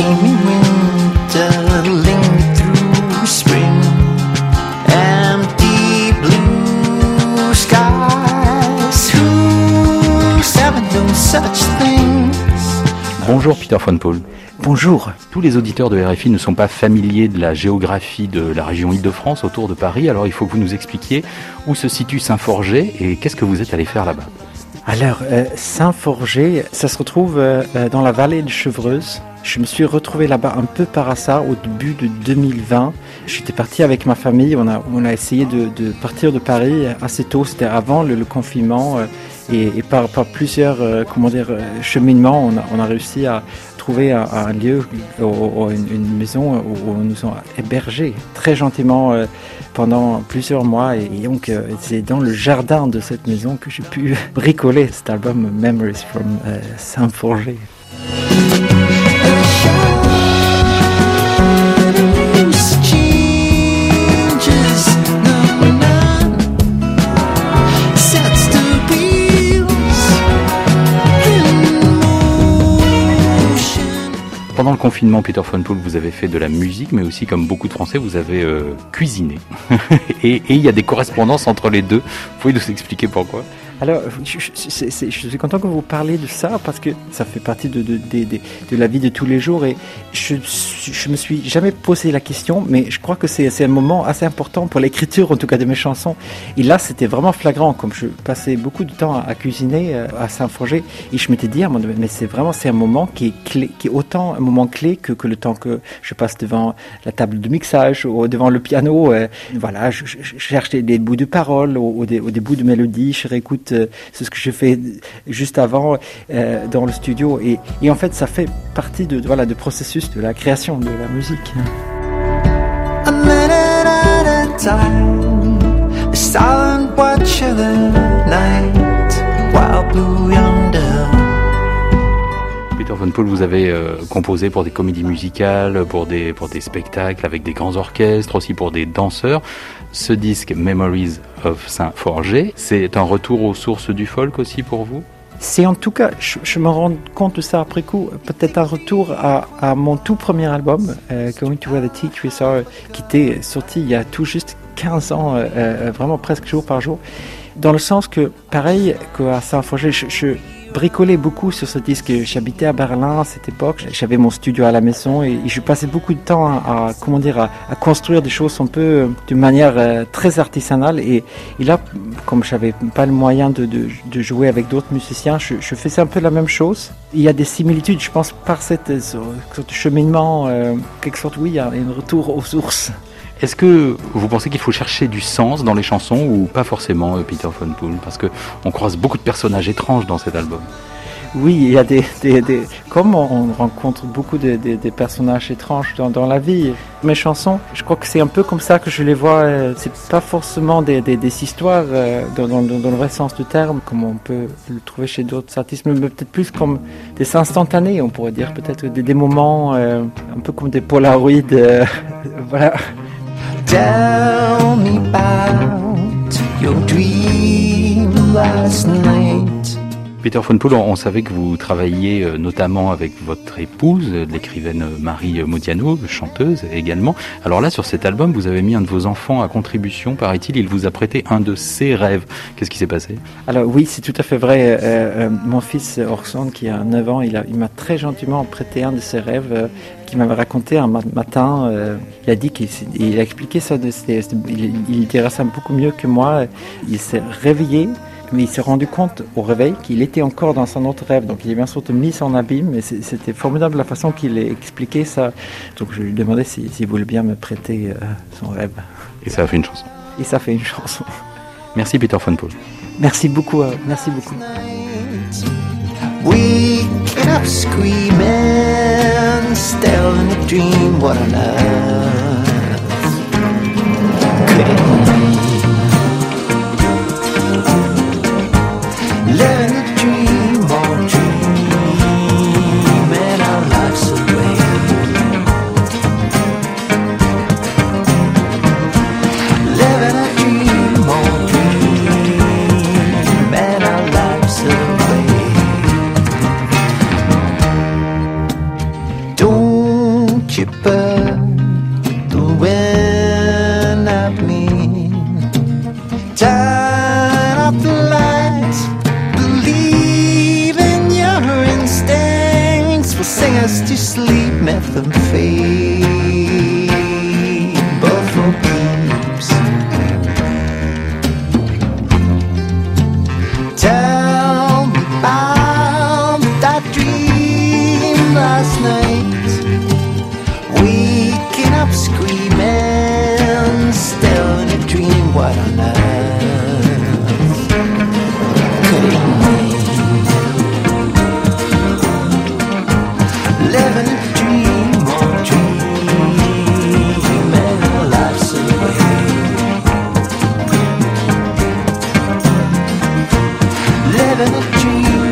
dreamy winter lingered through spring. Empty blue skies. Who's ever known such things? Bonjour Peter von Paul. Bonjour. Tous les auditeurs de RFI ne sont pas familiers de la géographie de la région Île-de-France autour de Paris, alors il faut que vous nous expliquiez où se situe Saint-Forget et qu'est-ce que vous êtes allé faire là-bas? Alors, euh, Saint-Forget, ça se retrouve euh, euh, dans la vallée de Chevreuse. Je me suis retrouvé là-bas un peu par hasard au début de 2020. J'étais parti avec ma famille. On a, on a essayé de, de partir de Paris assez tôt. C'était avant le, confinement. euh, et, par, par plusieurs euh, comment dire, euh, cheminements, on a, on a réussi à trouver un, lieu, une, maison où, où nous sommes hébergés très gentiment pendant plusieurs mois. Et, donc, c'est dans le jardin de cette maison que j'ai pu bricoler cet album Memories from euh, Pendant le confinement, Peter von Paul, vous avez fait de la musique, mais aussi, comme beaucoup de Français, vous avez euh, cuisiné. et il y a des correspondances entre les deux. Vous pouvez nous expliquer pourquoi? Alors, je, suis content que vous parliez de ça parce que ça fait partie de, de, la vie de tous les jours et je, je me suis jamais posé la question, mais je crois que c'est un moment assez important pour l'écriture, en tout cas de mes chansons. Et là, c'était vraiment flagrant, comme je passais beaucoup de temps à, cuisiner euh, à Saint-Forget et je m'étais dit, mais c'est vraiment c'est un moment qui est clé, qui est autant un moment clé que, que le temps que je passe devant la table de mixage ou devant le piano. euh, voilà, je, cherche des, bouts de paroles ou des, ou des bouts de mélodie, je réécoute euh, c'est ce que je fais juste avant euh, dans le studio et, et en fait ça fait partie de voilà du processus de la création de la musique. A minute at a time, a silent watch of the night, wild blue yonder. Peter von Paul, vous avez euh, composé pour des comédies musicales, pour des, pour des spectacles avec des grands orchestres, aussi pour des danseurs. Ce disque Memories of Saint-Forget, c'est un retour aux sources du folk aussi pour vous? C'est en tout cas, je, me rends compte de ça après coup, peut-être un retour à, mon tout premier album, euh, Going to Where the Teachers Are, qui était sorti il y a tout juste 15 ans, euh, euh, vraiment presque jour par jour. Dans le sens que, pareil qu'à Saint-Forget, je, je bricolais beaucoup sur ce disque. J'habitais à Berlin à cette époque, j'avais mon studio à la maison et, je passais beaucoup de temps à, comment dire, à, construire des choses un peu euh, de manière euh, très artisanale. Et, là, comme j'avais pas le moyen de, jouer avec d'autres musiciens, je, faisais un peu la même chose. Il y a des similitudes, je pense, par cette, ce cheminement, euh, quelque sorte, oui, il y a un retour aux sources. Est-ce que vous pensez qu'il faut chercher du sens dans les chansons ou pas forcément, euh, Peter von Paul Parce que on croise beaucoup de personnages étranges dans cet album. Oui, il y a des, des, des comme on rencontre beaucoup de, de, de personnages étranges dans, la vie. Mes chansons, je crois que c'est un peu comme ça que je les vois. euh, C'est pas forcément des, des, des histoires euh, dans, le vrai sens du terme, comme on peut le trouver chez d'autres artistes, mais peut-être plus comme des instantanés, on pourrait dire, peut-être des, des moments un peu comme des polaroïdes. voilà. Tell me about your dream last night. Peter von on, savait que vous travailliez euh, notamment avec votre épouse, euh, l'écrivaine Marie Modiano, chanteuse également. Alors là, sur cet album, vous avez mis un de vos enfants à contribution, paraît-il. Il vous a prêté un de ses rêves. Qu'est-ce qui s'est passé? Alors oui, c'est tout à fait vrai. Euh, mon fils Orson, qui a 9 ans, il, m'a très gentiment prêté un de ses rêves euh, qu'il m'avait raconté un ma- matin. il a dit qu'il a expliqué ça, de, il, il dirait ça beaucoup mieux que moi. Il s'est réveillé, mais il s'est rendu compte au réveil qu'il était encore dans son autre rêve. Donc il est bien sûr mis en abîme, mais c'est- c'était formidable la façon qu'il a expliqué ça. Donc je lui demandais s'il s'il voulait bien me prêter euh, son rêve. Et ça a fait une chanson. Et ça fait une chanson. Merci Peter von Paul. Merci beaucoup, euh, merci beaucoup. Waking up screaming, still in a dream, what on earth sleep, methamphetamine, buffalo peeps. Tell me about that dream last night. Waking up screaming, still in a dream. What on earth you.